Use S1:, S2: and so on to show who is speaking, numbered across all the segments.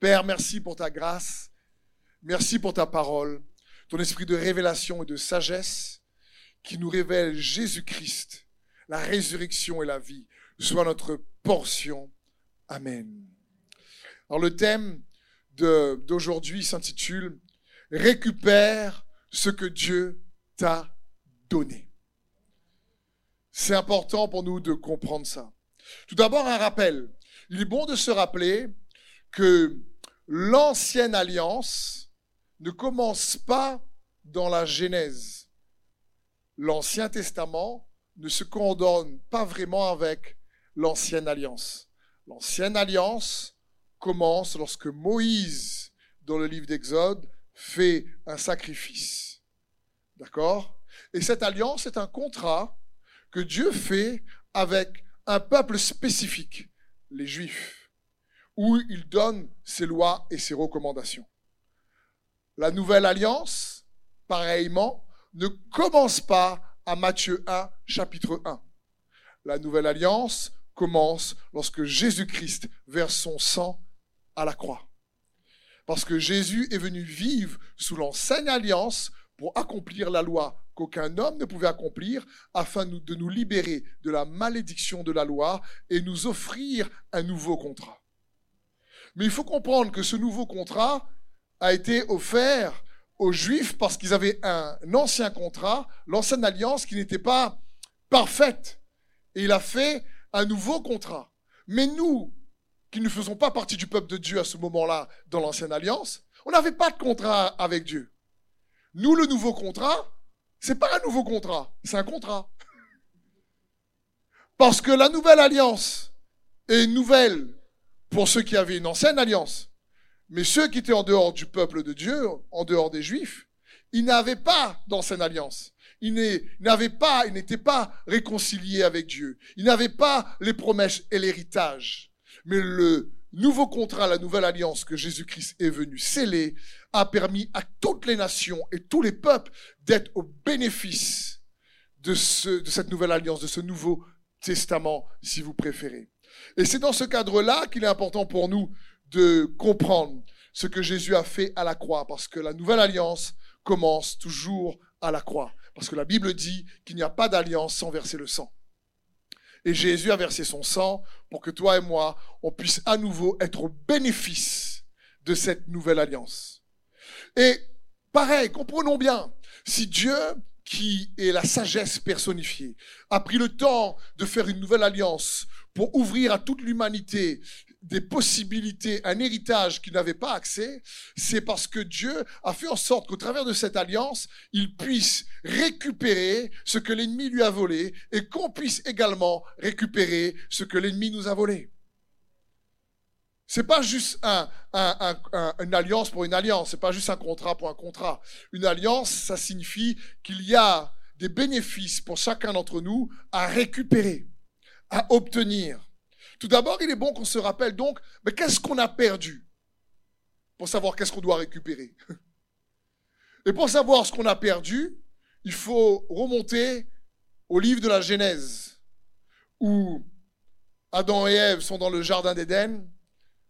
S1: Père, merci pour ta grâce. Merci pour ta parole, ton esprit de révélation et de sagesse qui nous révèle Jésus-Christ, la résurrection et la vie, soit notre portion. Amen. Alors le thème d'aujourd'hui s'intitule Récupère ce que Dieu t'a donné. C'est important pour nous de comprendre ça. Tout d'abord, un rappel. Il est bon de se rappeler que l'ancienne alliance ne commence pas dans la Genèse. L'Ancien Testament ne se condamne pas vraiment avec l'ancienne alliance. L'ancienne alliance commence lorsque Moïse, dans le livre d'Exode, fait un sacrifice. D'accord? Et cette alliance est un contrat que Dieu fait avec un peuple spécifique, les Juifs, où il donne ses lois et ses recommandations. La nouvelle alliance, pareillement, ne commence pas à Matthieu 1, chapitre 1. La nouvelle alliance commence lorsque Jésus-Christ verse son sang à la croix. Parce que Jésus est venu vivre sous l'ancienne alliance pour accomplir la loi qu'aucun homme ne pouvait accomplir, afin de nous libérer de la malédiction de la loi et nous offrir un nouveau contrat. Mais il faut comprendre que ce nouveau contrat a été offert aux Juifs parce qu'ils avaient un ancien contrat, l'ancienne alliance qui n'était pas parfaite. Et il a fait un nouveau contrat. Mais nous, qui ne faisons pas partie du peuple de Dieu à ce moment-là dans l'ancienne alliance, on n'avait pas de contrat avec Dieu. Nous, le nouveau contrat, c'est pas un nouveau contrat, c'est un contrat. Parce que la nouvelle alliance est nouvelle pour ceux qui avaient une ancienne alliance. Mais ceux qui étaient en dehors du peuple de Dieu, en dehors des Juifs, ils n'avaient pas d'ancienne alliance. Ils n'avaient pas, ils n'étaient pas réconciliés avec Dieu. Ils n'avaient pas les promesses et l'héritage. Mais le nouveau contrat, la nouvelle alliance que Jésus-Christ est venu sceller, a permis à toutes les nations et tous les peuples d'être au bénéfice de, ce, de cette nouvelle alliance, de ce nouveau testament, si vous préférez. Et c'est dans ce cadre-là qu'il est important pour nous de comprendre ce que Jésus a fait à la croix, parce que la nouvelle alliance commence toujours à la croix, parce que la Bible dit qu'il n'y a pas d'alliance sans verser le sang. Et Jésus a versé son sang pour que toi et moi, on puisse à nouveau être au bénéfice de cette nouvelle alliance. Et pareil, comprenons bien, si Dieu, qui est la sagesse personnifiée, a pris le temps de faire une nouvelle alliance pour ouvrir à toute l'humanité des possibilités, un héritage qu'il n'avait pas accès, c'est parce que Dieu a fait en sorte qu'au travers de cette alliance, il puisse récupérer ce que l'ennemi lui a volé et qu'on puisse également récupérer ce que l'ennemi nous a volé. C'est pas juste un, une alliance pour une alliance, c'est pas juste un contrat pour un contrat. Une alliance, ça signifie qu'il y a des bénéfices pour chacun d'entre nous à récupérer, à obtenir. Tout d'abord, il est bon qu'on se rappelle donc, mais qu'est-ce qu'on a perdu pour savoir qu'est-ce qu'on doit récupérer? Et pour savoir ce qu'on a perdu, il faut remonter au livre de la Genèse, où Adam et Ève sont dans le jardin d'Éden,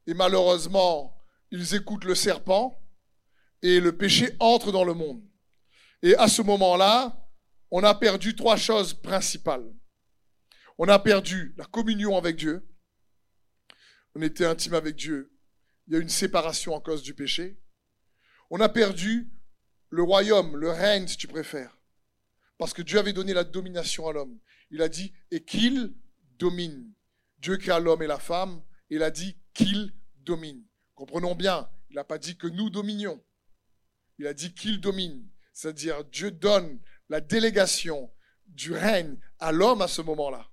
S1: et malheureusement, ils écoutent le serpent, et le péché entre dans le monde. Et à ce moment-là, on a perdu trois choses principales. On a perdu la communion avec Dieu, on était intime avec Dieu. Il y a une séparation en cause du péché. On a perdu le royaume, le règne, si tu préfères. Parce que Dieu avait donné la domination à l'homme. Il a dit, et qu'il domine. Dieu créa l'homme et la femme, il a dit qu'il domine. Comprenons bien, il n'a pas dit que nous dominions. Il a dit qu'il domine. C'est-à-dire, Dieu donne la délégation du règne à l'homme à ce moment-là.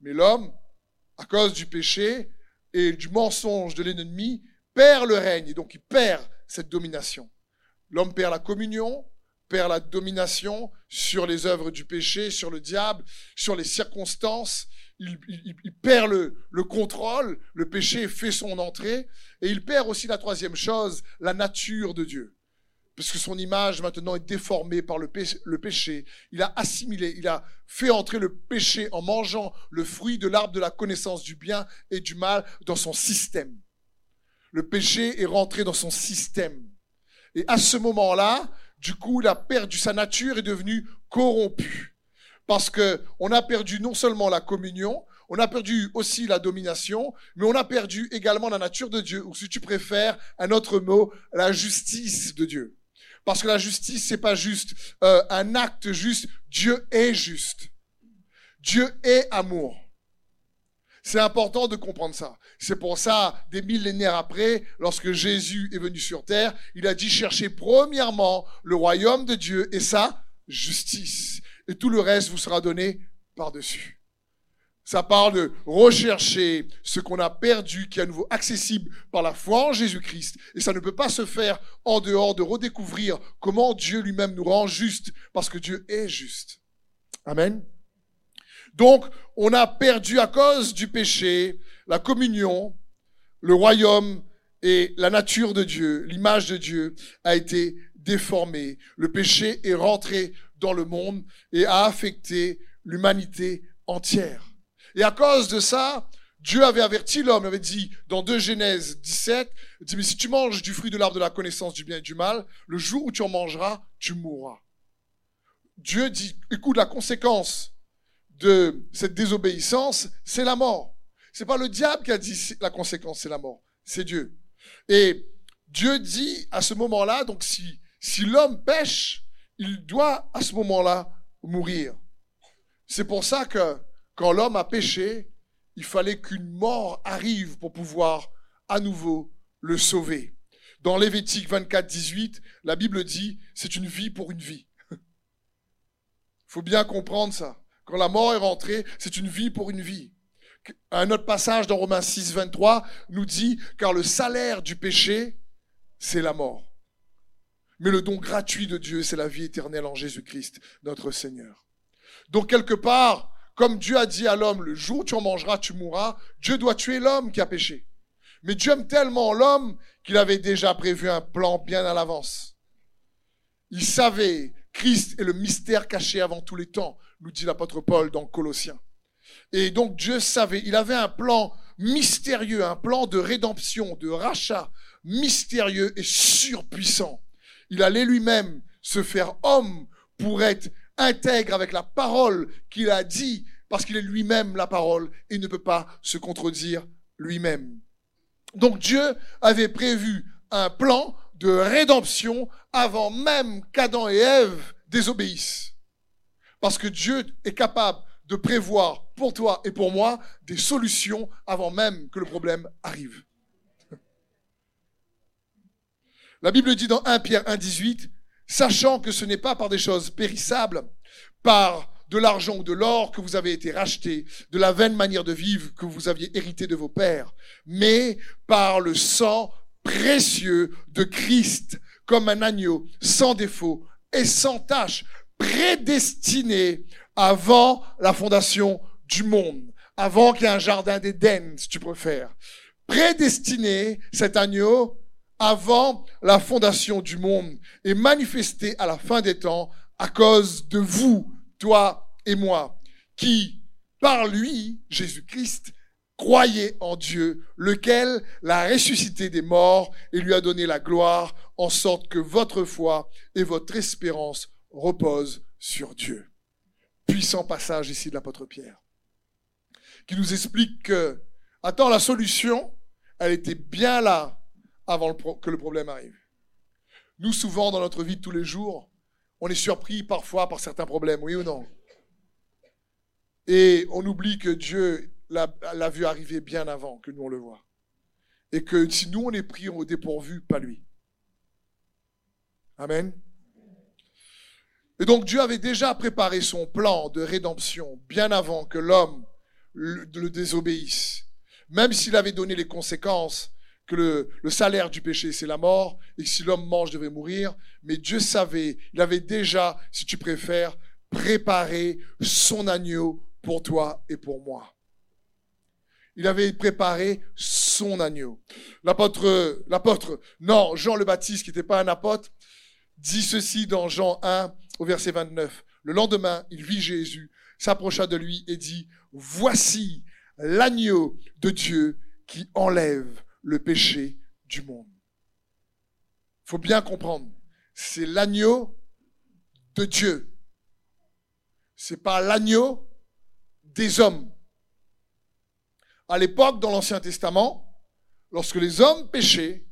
S1: Mais l'homme, à cause du péché, et du mensonge de l'ennemi perd le règne, et donc il perd cette domination. L'homme perd la communion, perd la domination sur les œuvres du péché, sur le diable, sur les circonstances. Il, perd le, le, contrôle, le péché fait son entrée, et il perd aussi la troisième chose, la nature de Dieu parce que son image maintenant est déformée par le péché, le péché. Il a assimilé, il a fait entrer le péché en mangeant le fruit de l'arbre de la connaissance du bien et du mal dans son système. Le péché est rentré dans son système. Et à ce moment-là, du coup, il a perdu sa nature et est devenu corrompu. Parce que on a perdu non seulement la communion, on a perdu aussi la domination, mais on a perdu également la nature de Dieu, ou si tu préfères un autre mot, la justice de Dieu. Parce que la justice, c'est pas juste euh, un acte juste. Dieu est juste. Dieu est amour. C'est important de comprendre ça. C'est pour ça, des millénaires après, lorsque Jésus est venu sur terre, il a dit chercher premièrement le royaume de Dieu et sa justice. Et tout le reste vous sera donné par-dessus. Ça parle de rechercher ce qu'on a perdu, qui est à nouveau accessible par la foi en Jésus-Christ. Et ça ne peut pas se faire en dehors de redécouvrir comment Dieu lui-même nous rend juste, parce que Dieu est juste. Amen. Donc, on a perdu à cause du péché la communion, le royaume et la nature de Dieu, l'image de Dieu a été déformée. Le péché est rentré dans le monde et a affecté l'humanité entière. Et à cause de ça, Dieu avait averti l'homme, avait dit dans 2 Genèse 17, il dit, mais si tu manges du fruit de l'arbre de la connaissance du bien et du mal, le jour où tu en mangeras, tu mourras. Dieu dit, écoute, la conséquence de cette désobéissance, c'est la mort. C'est pas le diable qui a dit la conséquence, c'est la mort. C'est Dieu. Et Dieu dit à ce moment-là, donc si, si l'homme pêche, il doit à ce moment-là mourir. C'est pour ça que quand l'homme a péché, il fallait qu'une mort arrive pour pouvoir à nouveau le sauver. Dans Lévitique 24, 18, la Bible dit, c'est une vie pour une vie. Il faut bien comprendre ça. Quand la mort est rentrée, c'est une vie pour une vie. Un autre passage dans Romains 6, 23 nous dit, car le salaire du péché, c'est la mort. Mais le don gratuit de Dieu, c'est la vie éternelle en Jésus-Christ, notre Seigneur. Donc quelque part, comme Dieu a dit à l'homme, le jour où tu en mangeras, tu mourras, Dieu doit tuer l'homme qui a péché. Mais Dieu aime tellement l'homme qu'il avait déjà prévu un plan bien à l'avance. Il savait, Christ est le mystère caché avant tous les temps, nous dit l'apôtre Paul dans Colossiens. Et donc Dieu savait, il avait un plan mystérieux, un plan de rédemption, de rachat mystérieux et surpuissant. Il allait lui-même se faire homme pour être intègre avec la parole qu'il a dit, parce qu'il est lui-même la parole et ne peut pas se contredire lui-même. Donc Dieu avait prévu un plan de rédemption avant même qu'Adam et Ève désobéissent. Parce que Dieu est capable de prévoir pour toi et pour moi des solutions avant même que le problème arrive. La Bible dit dans 1 Pierre 1,18, sachant que ce n'est pas par des choses périssables, par de l'argent ou de l'or que vous avez été racheté, de la vaine manière de vivre que vous aviez hérité de vos pères, mais par le sang précieux de Christ, comme un agneau sans défaut et sans tache, prédestiné avant la fondation du monde, avant qu'il y ait un jardin d'Éden, si tu préfères. Prédestiné, cet agneau, avant la fondation du monde et manifesté à la fin des temps à cause de vous, toi et moi, qui, par lui, Jésus-Christ, croyez en Dieu, lequel l'a ressuscité des morts et lui a donné la gloire, en sorte que votre foi et votre espérance reposent sur Dieu. Puissant passage ici de l'apôtre Pierre, qui nous explique que, attends, la solution, elle était bien là avant que le problème arrive. Nous, souvent, dans notre vie de tous les jours, on est surpris parfois par certains problèmes, oui ou non? Et on oublie que Dieu l'a vu arriver bien avant que nous on le voit. Et que si nous on est pris au dépourvu, pas lui. Amen. Et donc Dieu avait déjà préparé son plan de rédemption bien avant que l'homme le désobéisse. Même s'il avait donné les conséquences que le, salaire du péché, c'est la mort, et si l'homme mange, devait mourir. Mais Dieu savait, il avait déjà, si tu préfères, préparé son agneau pour toi et pour moi. Il avait préparé son agneau. L'apôtre, l'apôtre, non, Jean le Baptiste, qui n'était pas un apôtre, dit ceci dans Jean 1 au verset 29. Le lendemain, il vit Jésus, s'approcha de lui et dit, voici l'agneau de Dieu qui enlève le péché du monde. Il faut bien comprendre, c'est l'agneau de Dieu. C'est pas l'agneau des hommes. À l'époque, dans l'Ancien Testament, lorsque les hommes péchaient,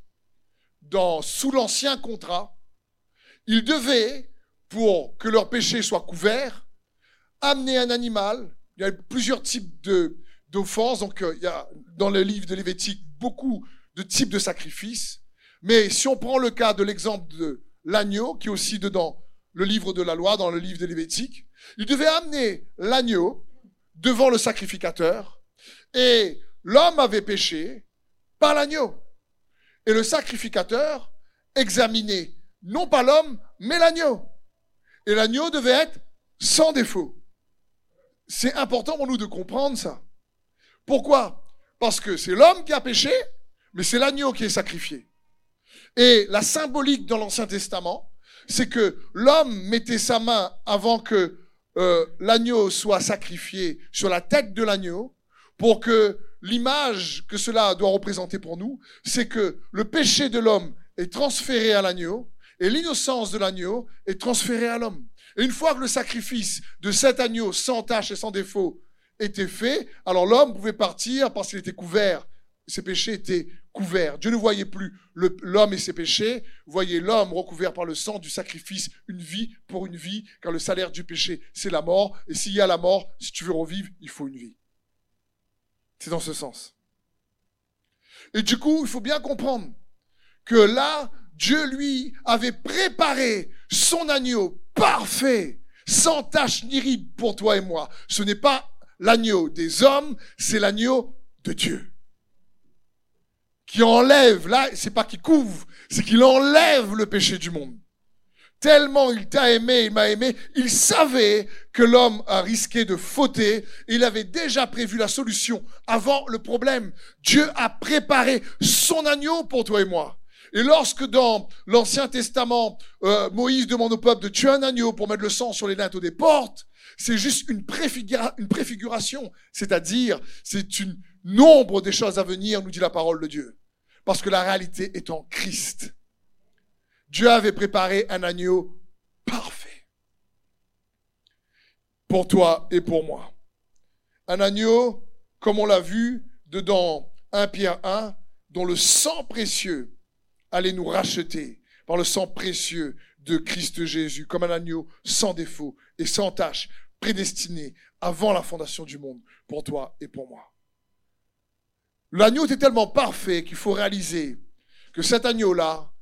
S1: sous l'Ancien contrat, ils devaient, pour que leur péché soit couvert, amener un animal. Il y a plusieurs types d'offenses. Donc, euh, il y a dans le livre de Lévitique beaucoup de types de sacrifices. Mais si on prend le cas de l'exemple de l'agneau, qui est aussi dedans le livre de la loi, dans le livre de Lévitique, il devait amener l'agneau devant le sacrificateur. Et l'homme avait péché par l'agneau. Et le sacrificateur examinait non pas l'homme, mais l'agneau. Et l'agneau devait être sans défaut. C'est important pour nous de comprendre ça. Pourquoi? Parce que c'est l'homme qui a péché, mais c'est l'agneau qui est sacrifié. Et la symbolique dans l'Ancien Testament, c'est que l'homme mettait sa main avant que euh, l'agneau soit sacrifié sur la tête de l'agneau, pour que l'image que cela doit représenter pour nous, c'est que le péché de l'homme est transféré à l'agneau et l'innocence de l'agneau est transférée à l'homme. Et une fois que le sacrifice de cet agneau sans tache et sans défaut était fait, alors l'homme pouvait partir parce qu'il était couvert. Ses péchés étaient couverts. Dieu ne voyait plus l'homme et ses péchés, voyait l'homme recouvert par le sang du sacrifice, une vie pour une vie, car le salaire du péché, c'est la mort. Et s'il y a la mort, si tu veux revivre, il faut une vie. C'est dans ce sens. Et du coup, il faut bien comprendre que là, Dieu, lui, avait préparé son agneau parfait, sans tache ni ride pour toi et moi. Ce n'est pas l'agneau des hommes, c'est l'agneau de Dieu. Qui enlève, là, c'est pas qu'il couvre, c'est qu'il enlève le péché du monde. Tellement il t'a aimé, il m'a aimé, il savait que l'homme a risqué de fauter, il avait déjà prévu la solution avant le problème. Dieu a préparé son agneau pour toi et moi. Et lorsque dans l'Ancien Testament, euh, Moïse demande au peuple de tuer un agneau pour mettre le sang sur les linteaux des portes, c'est juste une, préfiguration, c'est-à-dire c'est une nombre des choses à venir, nous dit la parole de Dieu. Parce que la réalité est en Christ. Dieu avait préparé un agneau parfait pour toi et pour moi. Un agneau, comme on l'a vu dedans 1 Pierre 1, dont le sang précieux allait nous racheter par le sang précieux de Christ Jésus, comme un agneau sans défaut et sans tache, prédestiné avant la fondation du monde pour toi et pour moi. L'agneau était tellement parfait qu'il faut réaliser que cet agneau-là,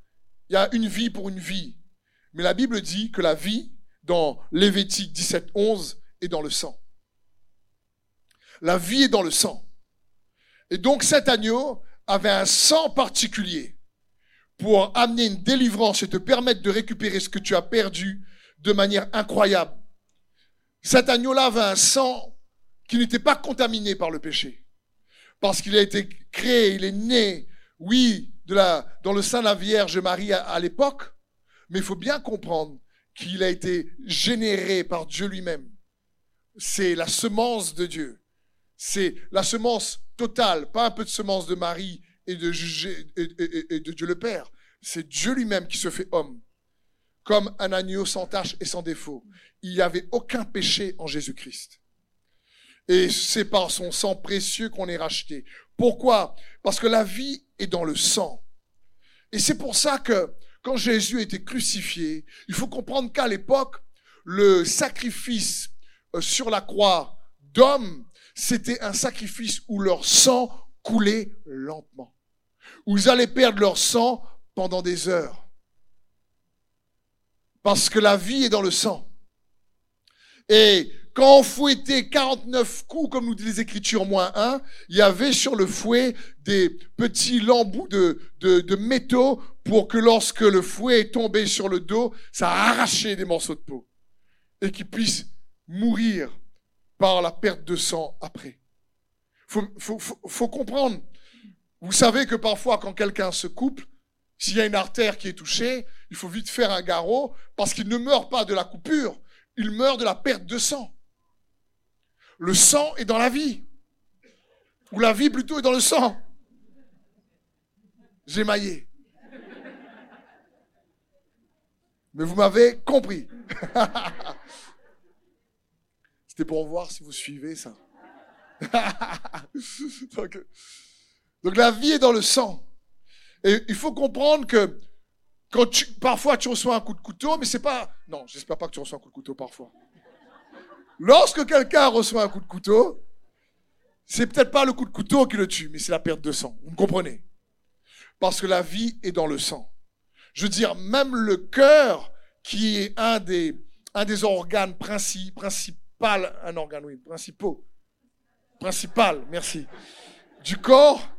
S1: il y a une vie pour une vie. Mais la Bible dit que la vie, dans Lévitique 17, 11, est dans le sang. La vie est dans le sang. Et donc cet agneau avait un sang particulier pour amener une délivrance et te permettre de récupérer ce que tu as perdu de manière incroyable. Cet agneau-là avait un sang qui n'était pas contaminé par le péché. Parce qu'il a été créé, il est né, oui, dans le sein de la Vierge Marie à, l'époque, mais il faut bien comprendre qu'il a été généré par Dieu lui-même. C'est la semence de Dieu. C'est la semence totale, pas un peu de semence de Marie et, de Dieu le Père. C'est Dieu lui-même qui se fait homme, comme un agneau sans tache et sans défaut. Il n'y avait aucun péché en Jésus-Christ. Et c'est par son sang précieux qu'on est racheté. Pourquoi? Parce que la vie est dans le sang. Et c'est pour ça que quand Jésus été crucifié, il faut comprendre qu'à l'époque, le sacrifice euh, sur la croix d'hommes, c'était un sacrifice où leur sang coulait lentement où ils allaient perdre leur sang pendant des heures. Parce que la vie est dans le sang. Et quand on fouettait 49 coups, comme nous dit les Écritures moins 1, il y avait sur le fouet des petits lambeaux de, de, de métaux pour que lorsque le fouet est tombé sur le dos, ça arrachait des morceaux de peau. Et qu'ils puissent mourir par la perte de sang après. Faut, faut, comprendre vous savez que parfois, quand quelqu'un se coupe, s'il y a une artère qui est touchée, il faut vite faire un garrot parce qu'il ne meurt pas de la coupure, il meurt de la perte de sang. Le sang est dans la vie. Ou la vie plutôt est dans le sang. J'émaillais. Mais vous m'avez compris. C'était pour voir si vous suivez ça. donc, donc, la vie est dans le sang. Et il faut comprendre que quand tu, parfois tu reçois un coup de couteau, mais c'est pas. Non, j'espère pas que tu reçois un coup de couteau parfois. Lorsque quelqu'un reçoit un coup de couteau, c'est peut-être pas le coup de couteau qui le tue, mais c'est la perte de sang. Vous me comprenez? Parce que la vie est dans le sang. Je veux dire, même le cœur, qui est un des, un des organes principaux, un organe, oui, principaux, principal, merci, du corps,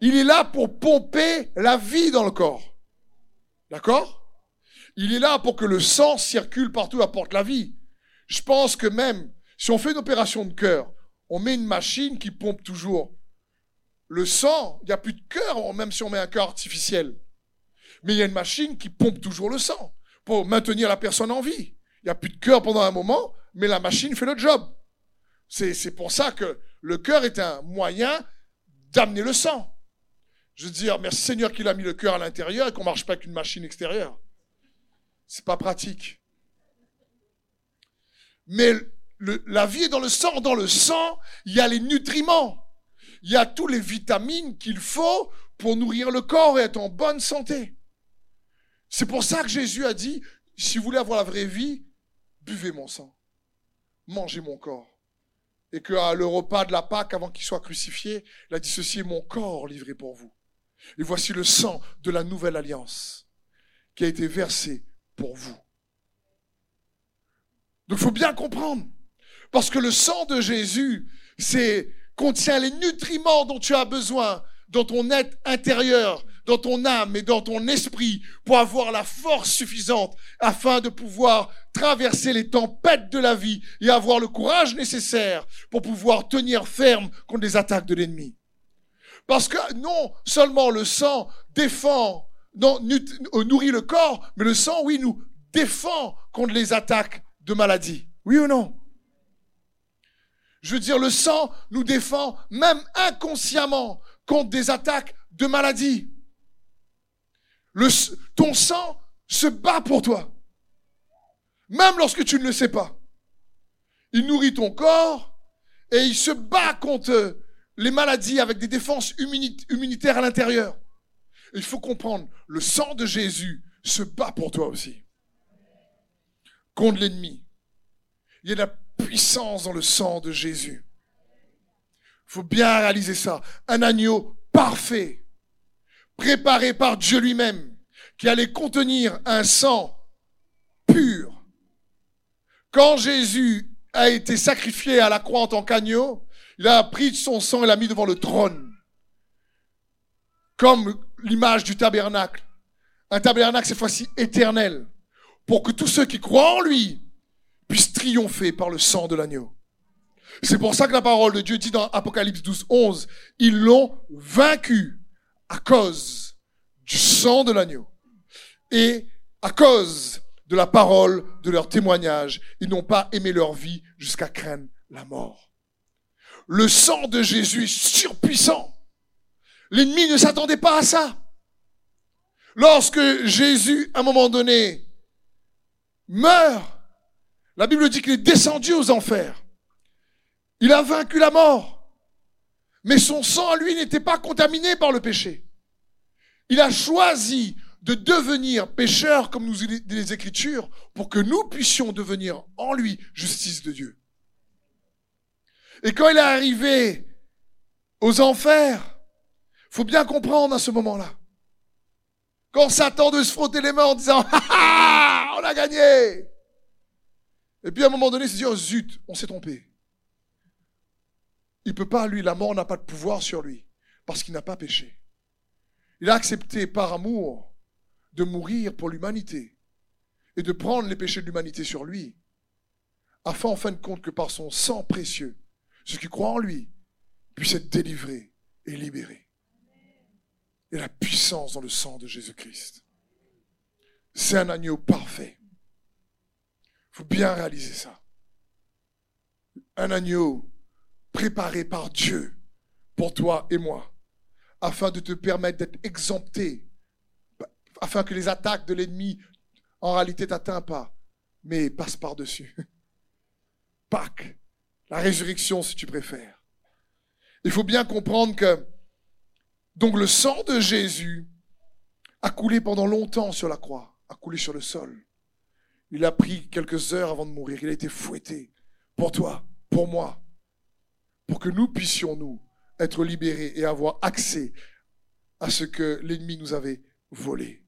S1: il est là pour pomper la vie dans le corps. D'accord? Il est là pour que le sang circule partout, apporte la vie. Je pense que même si on fait une opération de cœur, on met une machine qui pompe toujours le sang. Il n'y a plus de cœur, même si on met un cœur artificiel. Mais il y a une machine qui pompe toujours le sang pour maintenir la personne en vie. Il n'y a plus de cœur pendant un moment, mais la machine fait le job. C'est pour ça que le cœur est un moyen d'amener le sang. Je veux dire, merci Seigneur qu'il a mis le cœur à l'intérieur et qu'on ne marche pas avec une machine extérieure. C'est pas pratique. Mais la vie est dans le sang. Dans le sang, il y a les nutriments. Il y a tous les vitamines qu'il faut pour nourrir le corps et être en bonne santé. C'est pour ça que Jésus a dit, si vous voulez avoir la vraie vie, buvez mon sang, mangez mon corps. Et qu'à le repas de la Pâque, avant qu'il soit crucifié, il a dit, ceci est mon corps livré pour vous. Et voici le sang de la nouvelle alliance qui a été versé pour vous. Donc il faut bien comprendre. Parce que le sang de Jésus, contient les nutriments dont tu as besoin dans ton être intérieur, dans ton âme et dans ton esprit pour avoir la force suffisante afin de pouvoir traverser les tempêtes de la vie et avoir le courage nécessaire pour pouvoir tenir ferme contre les attaques de l'ennemi. Parce que non seulement le sang défend, euh, nourrit le corps, mais le sang, oui, nous défend contre les attaques de maladie. Oui ou non? Je veux dire, le sang nous défend même inconsciemment contre des attaques de maladie. Le, ton sang se bat pour toi. Même lorsque tu ne le sais pas. Il nourrit ton corps et il se bat contre les maladies avec des défenses immunitaires à l'intérieur. Il faut comprendre, le sang de Jésus se bat pour toi aussi. Contre l'ennemi. Il y a la puissance dans le sang de Jésus. Il faut bien réaliser ça. Un agneau parfait, préparé par Dieu lui-même, qui allait contenir un sang pur. Quand Jésus a été sacrifié à la croix en tant qu'agneau, il a pris son sang et l'a mis devant le trône. Comme l'image du tabernacle. Un tabernacle, cette fois-ci, éternel. Pour que tous ceux qui croient en lui puisse triompher par le sang de l'agneau. C'est pour ça que la parole de Dieu dit dans Apocalypse 12, 11, ils l'ont vaincu à cause du sang de l'agneau et à cause de la parole de leur témoignage. Ils n'ont pas aimé leur vie jusqu'à craindre la mort. Le sang de Jésus surpuissant. L'ennemi ne s'attendait pas à ça. Lorsque Jésus, à un moment donné, meurt, la Bible dit qu'il est descendu aux enfers. Il a vaincu la mort. Mais son sang lui n'était pas contaminé par le péché. Il a choisi de devenir pécheur, comme nous dit les Écritures, pour que nous puissions devenir en lui justice de Dieu. Et quand il est arrivé aux enfers, faut bien comprendre à ce moment-là. Quand Satan de se frotter les mains en disant, ah, on a gagné. Et puis à un moment donné, il s'est dit, oh zut, on s'est trompé. Il peut pas, lui, la mort n'a pas de pouvoir sur lui, parce qu'il n'a pas péché. Il a accepté par amour de mourir pour l'humanité et de prendre les péchés de l'humanité sur lui, afin en fin de compte que par son sang précieux, ceux qui croient en lui puissent être délivrés et libérés. Et la puissance dans le sang de Jésus-Christ. C'est un agneau parfait faut bien réaliser ça. Un agneau préparé par Dieu pour toi et moi, afin de te permettre d'être exempté, afin que les attaques de l'ennemi en réalité t'atteignent pas, mais passent par-dessus. Pâques, la résurrection si tu préfères. Il faut bien comprendre que donc le sang de Jésus a coulé pendant longtemps sur la croix, a coulé sur le sol. Il a pris quelques heures avant de mourir. Il a été fouetté pour toi, pour moi, pour que nous puissions, nous, être libérés et avoir accès à ce que l'ennemi nous avait volé.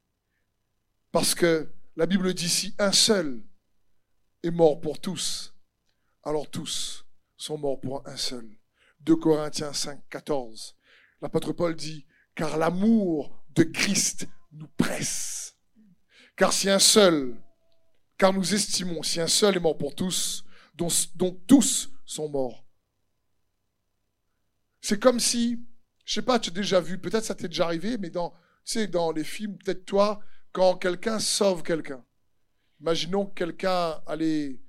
S1: Parce que la Bible dit si un seul est mort pour tous, alors tous sont morts pour un seul. 2 Corinthiens 5, 14. L'apôtre Paul dit, car l'amour de Christ nous presse. Car si un seul, car nous estimons, si un seul est mort pour tous, dont, tous sont morts. C'est comme si, je sais pas, tu as déjà vu, peut-être ça t'est déjà arrivé, mais dans, tu dans les films, peut-être toi, quand quelqu'un sauve quelqu'un. Imaginons que quelqu'un allait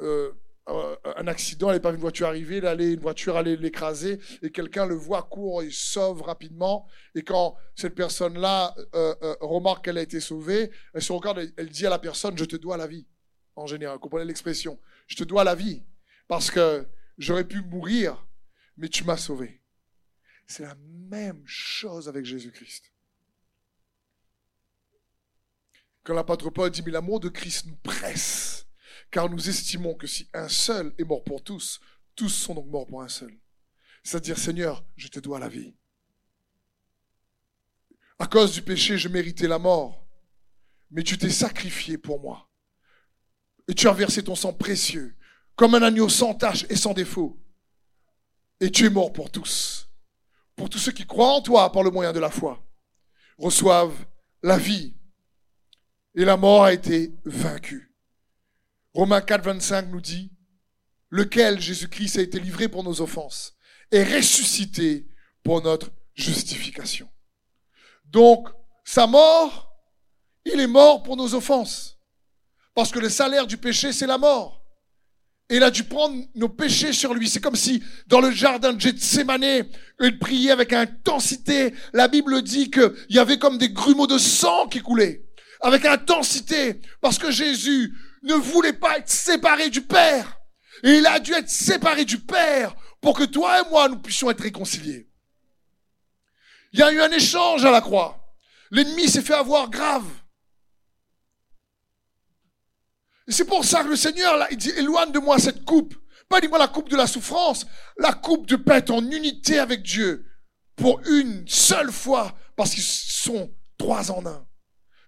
S1: euh, euh, un accident, elle n'est pas une voiture arrivée, une voiture allait l'écraser, et quelqu'un le voit, court et sauve rapidement. Et quand cette personne-là euh, euh, remarque qu'elle a été sauvée, elle se regarde, elle, dit à la personne, je te dois la vie. En général, comprenez l'expression. Je te dois la vie, parce que j'aurais pu mourir, mais tu m'as sauvé. C'est la même chose avec Jésus-Christ. Quand l'apôtre Paul dit, mais l'amour de Christ nous presse car nous estimons que si un seul est mort pour tous, tous sont donc morts pour un seul. C'est-à-dire, Seigneur, je te dois la vie. À cause du péché, je méritais la mort, mais tu t'es sacrifié pour moi. Et tu as versé ton sang précieux, comme un agneau sans tache et sans défaut. Et tu es mort pour tous. Pour tous ceux qui croient en toi par le moyen de la foi, reçoivent la vie. Et la mort a été vaincue. Romains 4, 25 nous dit, lequel Jésus-Christ a été livré pour nos offenses et ressuscité pour notre justification. Donc, sa mort, il est mort pour nos offenses. Parce que le salaire du péché, c'est la mort. Et il a dû prendre nos péchés sur lui. C'est comme si dans le jardin de Gethsemane, il priait avec intensité. La Bible dit qu'il y avait comme des grumeaux de sang qui coulaient. Avec intensité. Parce que Jésus ne voulait pas être séparé du Père. Et il a dû être séparé du Père pour que toi et moi, nous puissions être réconciliés. Il y a eu un échange à la croix. L'ennemi s'est fait avoir grave. Et c'est pour ça que le Seigneur, là, il dit, éloigne de moi cette coupe. Pas dis-moi la coupe de la souffrance, la coupe de paix en unité avec Dieu pour une seule fois, parce qu'ils sont trois en un.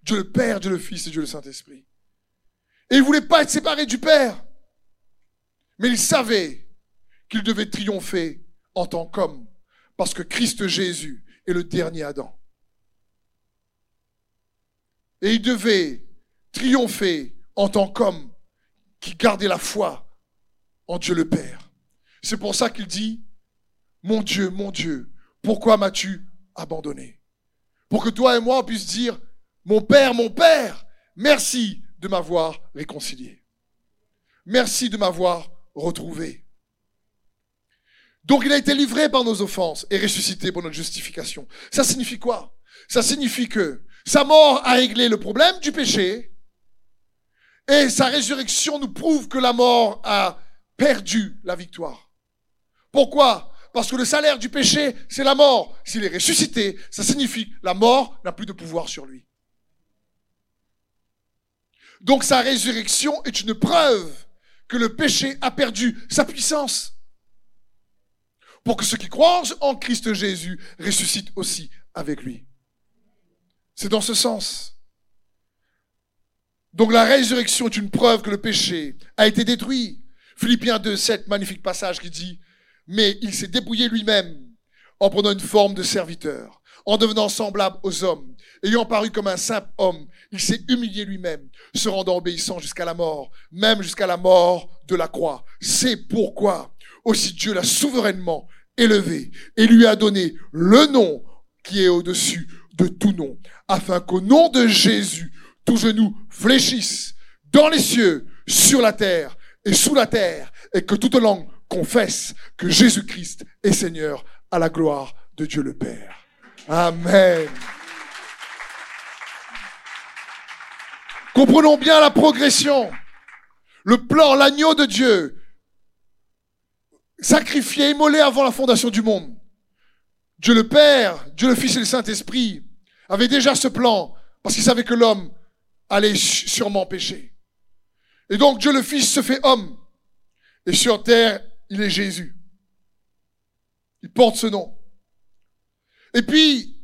S1: Dieu le Père, Dieu le Fils et Dieu le Saint-Esprit. Et il voulait pas être séparé du Père. Mais il savait qu'il devait triompher en tant qu'homme. Parce que Christ Jésus est le dernier Adam. Et il devait triompher en tant qu'homme qui gardait la foi en Dieu le Père. C'est pour ça qu'il dit, mon Dieu, mon Dieu, pourquoi m'as-tu abandonné? Pour que toi et moi puissions dire, mon Père, mon Père, merci de m'avoir réconcilié. Merci de m'avoir retrouvé. Donc il a été livré par nos offenses et ressuscité pour notre justification. Ça signifie quoi? Ça signifie que sa mort a réglé le problème du péché et sa résurrection nous prouve que la mort a perdu la victoire. Pourquoi? Parce que le salaire du péché, c'est la mort. S'il est ressuscité, ça signifie que la mort n'a plus de pouvoir sur lui. Donc sa résurrection est une preuve que le péché a perdu sa puissance. Pour que ceux qui croient en Christ Jésus ressuscitent aussi avec lui. C'est dans ce sens. Donc la résurrection est une preuve que le péché a été détruit. Philippiens 2, 7, magnifique passage qui dit, mais il s'est dépouillé lui-même en prenant une forme de serviteur, en devenant semblable aux hommes. Ayant paru comme un simple homme, il s'est humilié lui-même, se rendant obéissant jusqu'à la mort, même jusqu'à la mort de la croix. C'est pourquoi aussi Dieu l'a souverainement élevé et lui a donné le nom qui est au-dessus de tout nom, afin qu'au nom de Jésus, tout genou fléchisse dans les cieux, sur la terre et sous la terre, et que toute langue confesse que Jésus-Christ est Seigneur à la gloire de Dieu le Père. Amen. Comprenons bien la progression. Le plan, l'agneau de Dieu, sacrifié, immolé avant la fondation du monde. Dieu le Père, Dieu le Fils et le Saint-Esprit avaient déjà ce plan parce qu'ils savaient que l'homme allait sûrement pécher. Et donc Dieu le Fils se fait homme. Et sur terre, il est Jésus. Il porte ce nom. Et puis,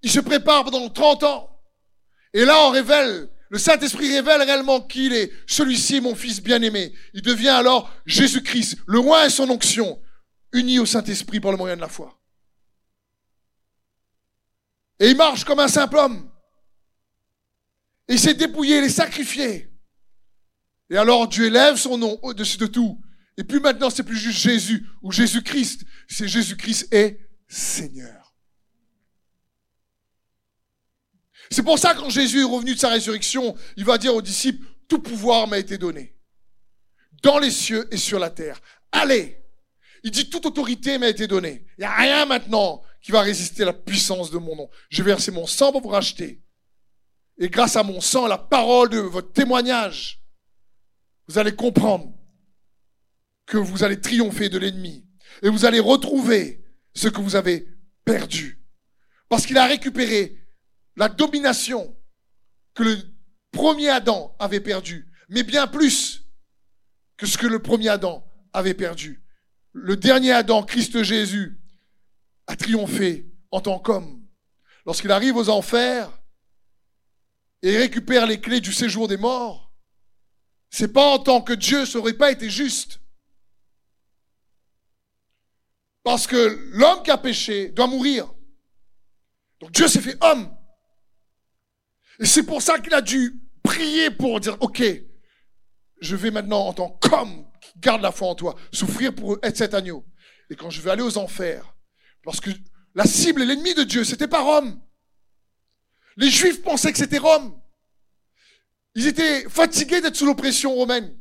S1: il se prépare pendant 30 ans. Et là, on révèle, le Saint-Esprit révèle réellement qu'il est celui-ci, mon fils bien-aimé. Il devient alors Jésus-Christ, le roi et son onction, unis au Saint-Esprit par le moyen de la foi. Et il marche comme un simple homme. Et il s'est dépouillé, il est sacrifié. Et alors Dieu élève son nom au-dessus de tout. Et puis maintenant, c'est plus juste Jésus ou Jésus-Christ, c'est Jésus-Christ est Seigneur. C'est pour ça que quand Jésus est revenu de sa résurrection, il va dire aux disciples, tout pouvoir m'a été donné. Dans les cieux et sur la terre. Allez. Il dit, toute autorité m'a été donnée. Il n'y a rien maintenant qui va résister à la puissance de mon nom. Je vais verser mon sang pour vous racheter. Et grâce à mon sang, la parole de votre témoignage, vous allez comprendre que vous allez triompher de l'ennemi. Et vous allez retrouver ce que vous avez perdu. Parce qu'il a récupéré la domination que le premier Adam avait perdu, mais bien plus que ce que le premier Adam avait perdu. Le dernier Adam, Christ Jésus, a triomphé en tant qu'homme. Lorsqu'il arrive aux enfers et récupère les clés du séjour des morts, c'est pas en tant que Dieu, ça aurait pas été juste. Parce que l'homme qui a péché doit mourir. Donc Dieu s'est fait homme. Et c'est pour ça qu'il a dû prier pour dire, OK, je vais maintenant en tant qu'homme qui garde la foi en toi, souffrir pour être cet agneau. Et quand je vais aller aux enfers, parce que la cible et l'ennemi de Dieu, c'était pas Rome. Les Juifs pensaient que c'était Rome. Ils étaient fatigués d'être sous l'oppression romaine.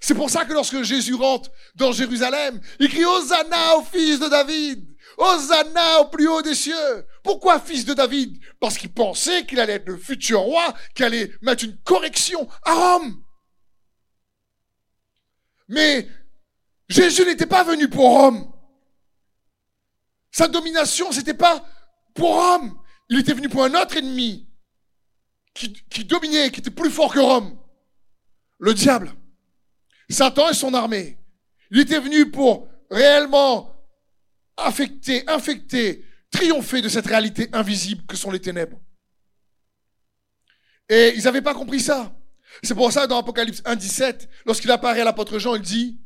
S1: C'est pour ça que lorsque Jésus rentre dans Jérusalem, il crie Hosanna au fils de David. Hosanna au plus haut des cieux. Pourquoi fils de David Parce qu'il pensait qu'il allait être le futur roi, qu'il allait mettre une correction à Rome. Mais Jésus n'était pas venu pour Rome. Sa domination, c'était pas pour Rome. Il était venu pour un autre ennemi qui dominait, qui était plus fort que Rome. Le diable. Satan et son armée. Il était venu pour réellement affecter, infecter, triompher de cette réalité invisible que sont les ténèbres. Et ils n'avaient pas compris ça. C'est pour ça dans Apocalypse 1.17, lorsqu'il apparaît à l'apôtre Jean, il dit,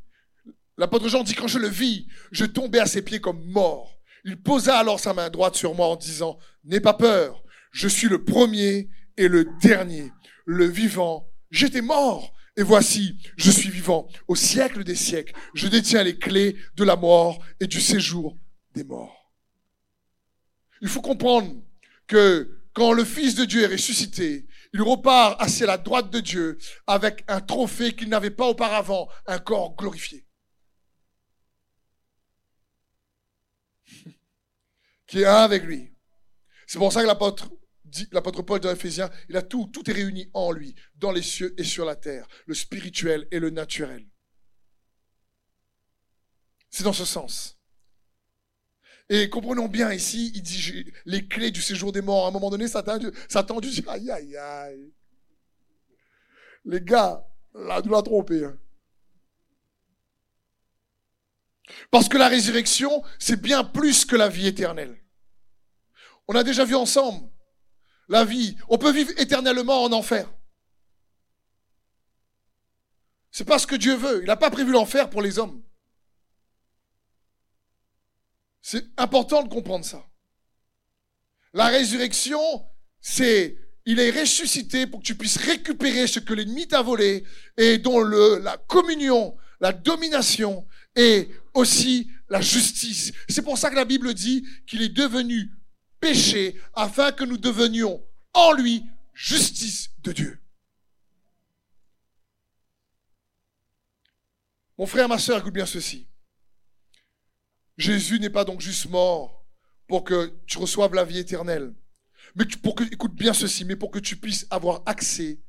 S1: l'apôtre Jean dit, quand je le vis, je tombais à ses pieds comme mort. Il posa alors sa main droite sur moi en disant, N'aie pas peur, je suis le premier et le dernier, le vivant. J'étais mort, et voici, je suis vivant au siècle des siècles. Je détiens les clés de la mort et du séjour des morts. Il faut comprendre que quand le Fils de Dieu est ressuscité, il repart assis à la droite de Dieu avec un trophée qu'il n'avait pas auparavant, un corps glorifié. qui est un avec lui. C'est pour ça que l'apôtre l'apôtre Paul dans Ephésiens, il a tout, tout est réuni en lui, dans les cieux et sur la terre, le spirituel et le naturel. C'est dans ce sens. Et comprenons bien ici, il dit les clés du séjour des morts. À un moment donné, Satan, Satan dit aïe aïe aïe. Les gars, là, nous l'a trompé. Hein. Parce que la résurrection, c'est bien plus que la vie éternelle. On a déjà vu ensemble la vie. On peut vivre éternellement en enfer. C'est pas ce que Dieu veut. Il n'a pas prévu l'enfer pour les hommes. C'est important de comprendre ça. La résurrection, c'est il est ressuscité pour que tu puisses récupérer ce que l'ennemi t'a volé et dont le, la communion, la domination et aussi la justice. C'est pour ça que la Bible dit qu'il est devenu péché afin que nous devenions en lui justice de Dieu. Mon frère, ma soeur, écoute bien ceci. Jésus n'est pas donc juste mort pour que tu reçoives la vie éternelle. Mais pour que, écoute bien ceci, mais pour que tu puisses avoir accès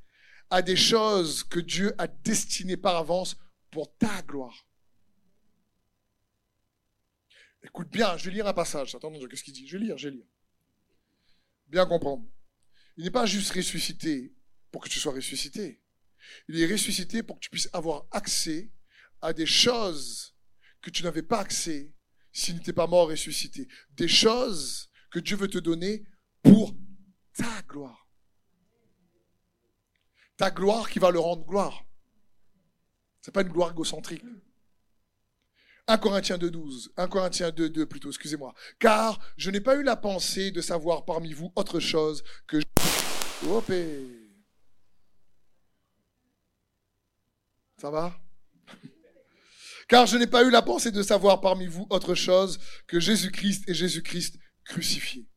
S1: à des choses que Dieu a destinées par avance pour ta gloire. Écoute bien, je vais lire un passage. Attends, qu'est-ce qu'il dit? Je vais lire, je vais lire. Bien comprendre. Il n'est pas juste ressuscité pour que tu sois ressuscité. Il est ressuscité pour que tu puisses avoir accès à des choses que tu n'avais pas accès s'il n'était pas mort ressuscité. Des choses que Dieu veut te donner pour ta gloire. Ta gloire qui va le rendre gloire. C'est pas une gloire égocentrique. 1 Corinthiens 2, 12. 1 Corinthiens 2, 2 plutôt, excusez-moi. Car je n'ai pas eu la pensée de savoir parmi vous autre chose que... Hop Ça va? Car je n'ai pas eu la pensée de savoir parmi vous autre chose que Jésus-Christ et Jésus-Christ crucifié.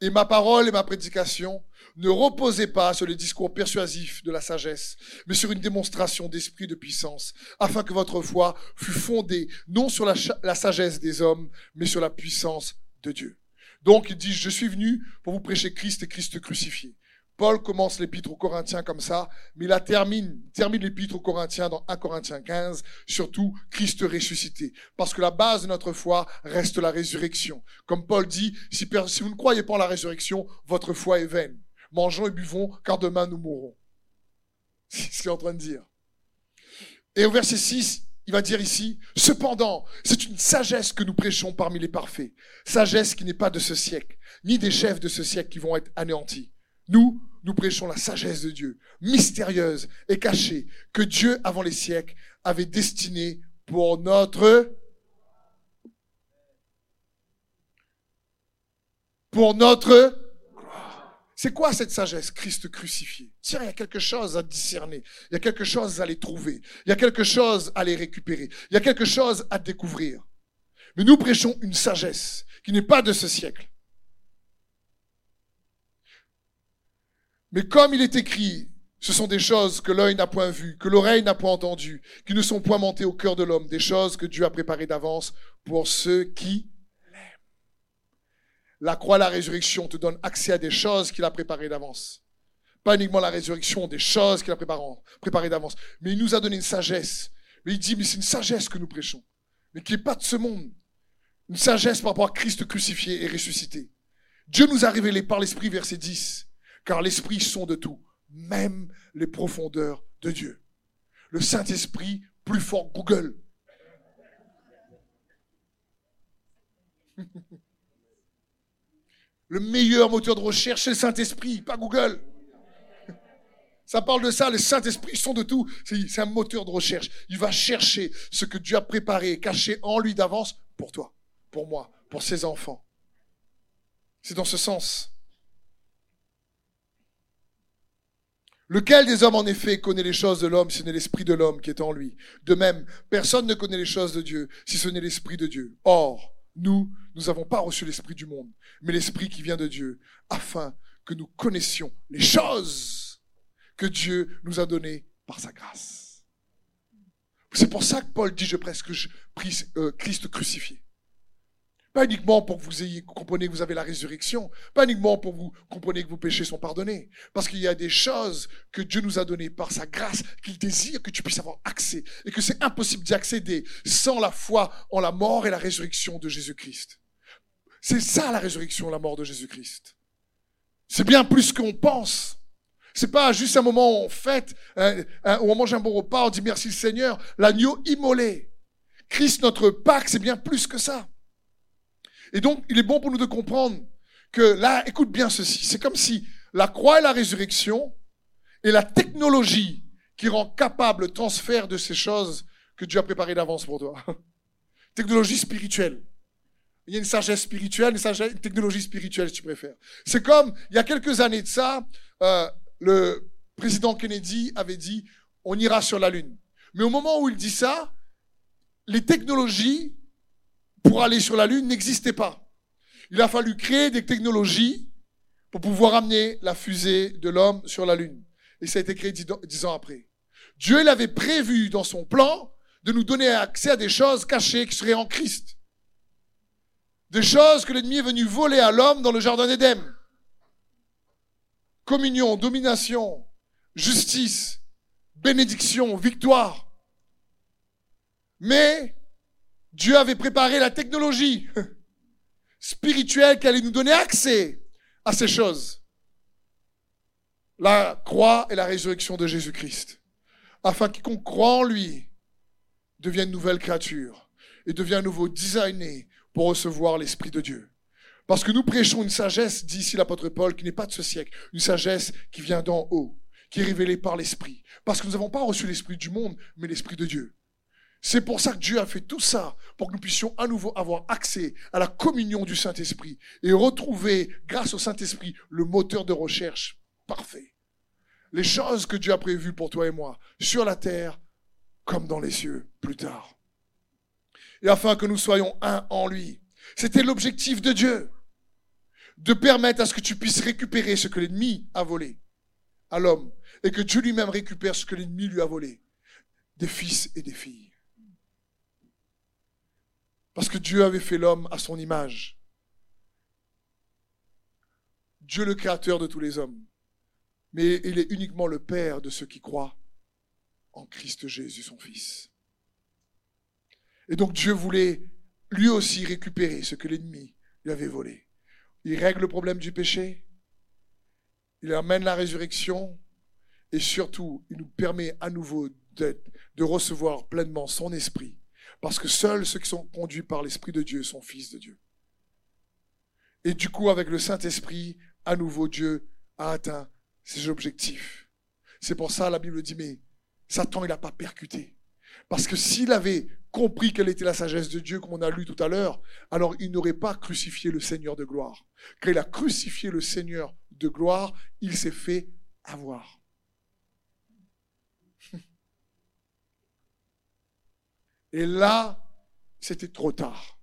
S1: Et ma parole et ma prédication ne reposaient pas sur les discours persuasifs de la sagesse, mais sur une démonstration d'esprit de puissance, afin que votre foi fût fondée non sur la, la sagesse des hommes, mais sur la puissance de Dieu. Donc il dit, je suis venu pour vous prêcher Christ et Christ crucifié. Paul commence l'épître aux Corinthiens comme ça, mais il termine, termine l'épître aux Corinthiens dans 1 Corinthiens 15, surtout Christ ressuscité. Parce que la base de notre foi reste la résurrection. Comme Paul dit, si, si vous ne croyez pas en la résurrection, votre foi est vaine. Mangeons et buvons, car demain nous mourrons. C'est ce qu'il est en train de dire. Et au verset 6, il va dire ici, cependant, c'est une sagesse que nous prêchons parmi les parfaits. Sagesse qui n'est pas de ce siècle, ni des chefs de ce siècle qui vont être anéantis. Nous, nous prêchons la sagesse de Dieu, mystérieuse et cachée, que Dieu, avant les siècles, avait destinée pour notre... Pour notre... C'est quoi cette sagesse Christ crucifié? Tiens, il y a quelque chose à discerner. Il y a quelque chose à les trouver. Il y a quelque chose à les récupérer. Il y a quelque chose à découvrir. Mais nous prêchons une sagesse qui n'est pas de ce siècle. Mais comme il est écrit, ce sont des choses que l'œil n'a point vues, que l'oreille n'a point entendues, qui ne sont point montées au cœur de l'homme, des choses que Dieu a préparées d'avance pour ceux qui l'aiment. La croix, la résurrection te donne accès à des choses qu'il a préparées d'avance. Pas uniquement la résurrection, des choses qu'il a préparées d'avance. Mais il nous a donné une sagesse. Mais il dit, mais c'est une sagesse que nous prêchons. Mais qui n'est pas de ce monde. Une sagesse par rapport à Christ crucifié et ressuscité. Dieu nous a révélé par l'Esprit, verset 10, car l'Esprit sont de tout, même les profondeurs de Dieu. Le Saint-Esprit, plus fort Google. Le meilleur moteur de recherche, c'est le Saint-Esprit, pas Google. Ça parle de ça, le Saint-Esprit sont de tout. C'est un moteur de recherche. Il va chercher ce que Dieu a préparé, caché en lui d'avance pour toi, pour moi, pour ses enfants. C'est dans ce sens. Lequel des hommes, en effet, connaît les choses de l'homme si ce n'est l'esprit de l'homme qui est en lui? De même, personne ne connaît les choses de Dieu si ce n'est l'esprit de Dieu. Or, nous, nous n'avons pas reçu l'esprit du monde, mais l'esprit qui vient de Dieu, afin que nous connaissions les choses que Dieu nous a données par sa grâce. C'est pour ça que Paul dit, je presque euh, Christ crucifié. Pas uniquement pour que vous ayez, comprenez que vous avez la résurrection. Pas uniquement pour que vous comprenez que vos péchés sont pardonnés. Parce qu'il y a des choses que Dieu nous a données par sa grâce qu'il désire que tu puisses avoir accès. Et que c'est impossible d'y accéder sans la foi en la mort et la résurrection de Jésus-Christ. C'est ça la résurrection, la mort de Jésus-Christ. C'est bien plus qu'on pense. C'est pas juste un moment où on fête, hein, hein, où on mange un bon repas, on dit merci Seigneur, l'agneau immolé. Christ, notre Pâque, c'est bien plus que ça. Et donc, il est bon pour nous de comprendre que là, écoute bien ceci, c'est comme si la croix et la résurrection et la technologie qui rend capable le transfert de ces choses que Dieu a préparées d'avance pour toi. technologie spirituelle. Il y a une sagesse spirituelle, une, technologie spirituelle, si tu préfères. C'est comme, il y a quelques années de ça, euh, le président Kennedy avait dit, on ira sur la Lune. Mais au moment où il dit ça, les technologies pour aller sur la Lune n'existait pas. Il a fallu créer des technologies pour pouvoir amener la fusée de l'homme sur la Lune. Et ça a été créé dix ans après. Dieu l'avait prévu dans son plan de nous donner accès à des choses cachées qui seraient en Christ. Des choses que l'ennemi est venu voler à l'homme dans le jardin d'Éden. Communion, domination, justice, bénédiction, victoire. Mais Dieu avait préparé la technologie spirituelle qui allait nous donner accès à ces choses. La croix et la résurrection de Jésus-Christ. Afin quiconque croit en lui devienne nouvelle créature et devienne nouveau designé pour recevoir l'Esprit de Dieu. Parce que nous prêchons une sagesse, dit ici l'apôtre Paul, qui n'est pas de ce siècle, une sagesse qui vient d'en haut, qui est révélée par l'Esprit. Parce que nous n'avons pas reçu l'Esprit du monde, mais l'Esprit de Dieu. C'est pour ça que Dieu a fait tout ça, pour que nous puissions à nouveau avoir accès à la communion du Saint-Esprit et retrouver, grâce au Saint-Esprit, le moteur de recherche parfait. Les choses que Dieu a prévues pour toi et moi, sur la terre comme dans les cieux, plus tard. Et afin que nous soyons un en lui. C'était l'objectif de Dieu. De permettre à ce que tu puisses récupérer ce que l'ennemi a volé à l'homme et que Dieu lui-même récupère ce que l'ennemi lui a volé, des fils et des filles. Parce que Dieu avait fait l'homme à son image. Dieu le créateur de tous les hommes. Mais il est uniquement le Père de ceux qui croient en Christ Jésus, son Fils. Et donc Dieu voulait lui aussi récupérer ce que l'ennemi lui avait volé. Il règle le problème du péché, il amène la résurrection, et surtout, il nous permet à nouveau de recevoir pleinement son esprit parce que seuls ceux qui sont conduits par l'Esprit de Dieu sont fils de Dieu. Et du coup, avec le Saint-Esprit, à nouveau, Dieu a atteint ses objectifs. C'est pour ça, la Bible dit, mais Satan, il n'a pas percuté. Parce que s'il avait compris quelle était la sagesse de Dieu, comme on a lu tout à l'heure, alors il n'aurait pas crucifié le Seigneur de gloire. Quand il a crucifié le Seigneur de gloire, il s'est fait avoir. Et là, c'était trop tard.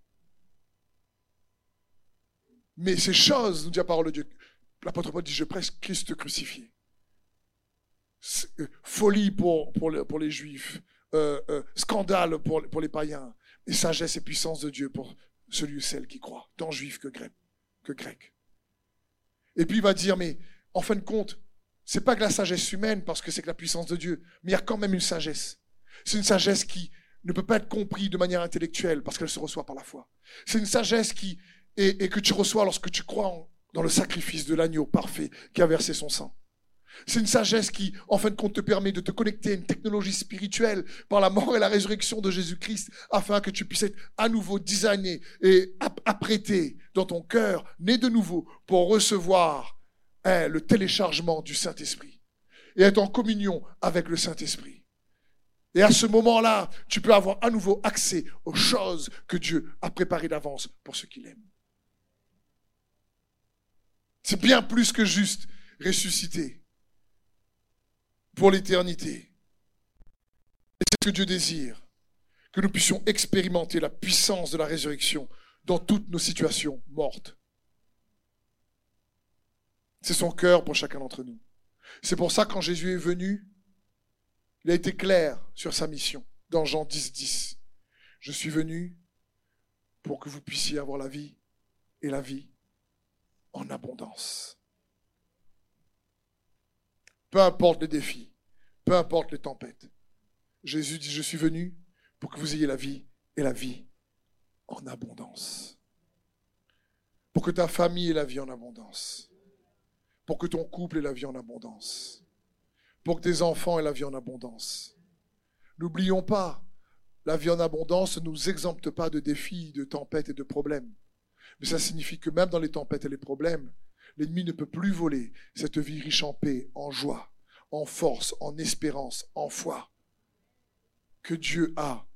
S1: Mais ces choses, nous dit la parole de Dieu, l'apôtre Paul dit, je presse Christ crucifié. Euh, folie pour, pour, les juifs, euh, euh, scandale pour, pour les païens, et sagesse et puissance de Dieu pour celui ou celle qui croit, tant juif que grec. Que grec. Et puis il va dire, mais en fin de compte, c'est pas que la sagesse humaine, parce que c'est que la puissance de Dieu, mais il y a quand même une sagesse. C'est une sagesse qui, ne peut pas être compris de manière intellectuelle parce qu'elle se reçoit par la foi. C'est une sagesse qui et, que tu reçois lorsque tu crois dans le sacrifice de l'agneau parfait qui a versé son sang. C'est une sagesse qui, en fin de compte, te permet de te connecter à une technologie spirituelle par la mort et la résurrection de Jésus-Christ, afin que tu puisses être à nouveau designé et apprêté dans ton cœur, né de nouveau, pour recevoir hein, le téléchargement du Saint-Esprit et être en communion avec le Saint-Esprit. Et à ce moment-là, tu peux avoir à nouveau accès aux choses que Dieu a préparées d'avance pour ceux qui l'aiment. C'est bien plus que juste ressusciter pour l'éternité. Et c'est ce que Dieu désire, que nous puissions expérimenter la puissance de la résurrection dans toutes nos situations mortes. C'est son cœur pour chacun d'entre nous. C'est pour ça quand Jésus est venu, il a été clair sur sa mission dans Jean 10, 10. Je suis venu pour que vous puissiez avoir la vie et la vie en abondance. Peu importe les défis, peu importe les tempêtes. Jésus dit, je suis venu pour que vous ayez la vie et la vie en abondance. Pour que ta famille ait la vie en abondance. Pour que ton couple ait la vie en abondance pour que tes enfants aient la vie en abondance. N'oublions pas, la vie en abondance ne nous exempte pas de défis, de tempêtes et de problèmes. Mais ça signifie que même dans les tempêtes et les problèmes, l'ennemi ne peut plus voler cette vie riche en paix, en joie, en force, en espérance, en foi que Dieu a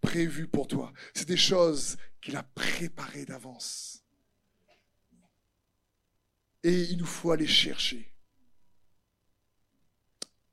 S1: prévues pour toi. C'est des choses qu'il a préparées d'avance. Et il nous faut aller chercher.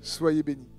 S1: Soyez bénis.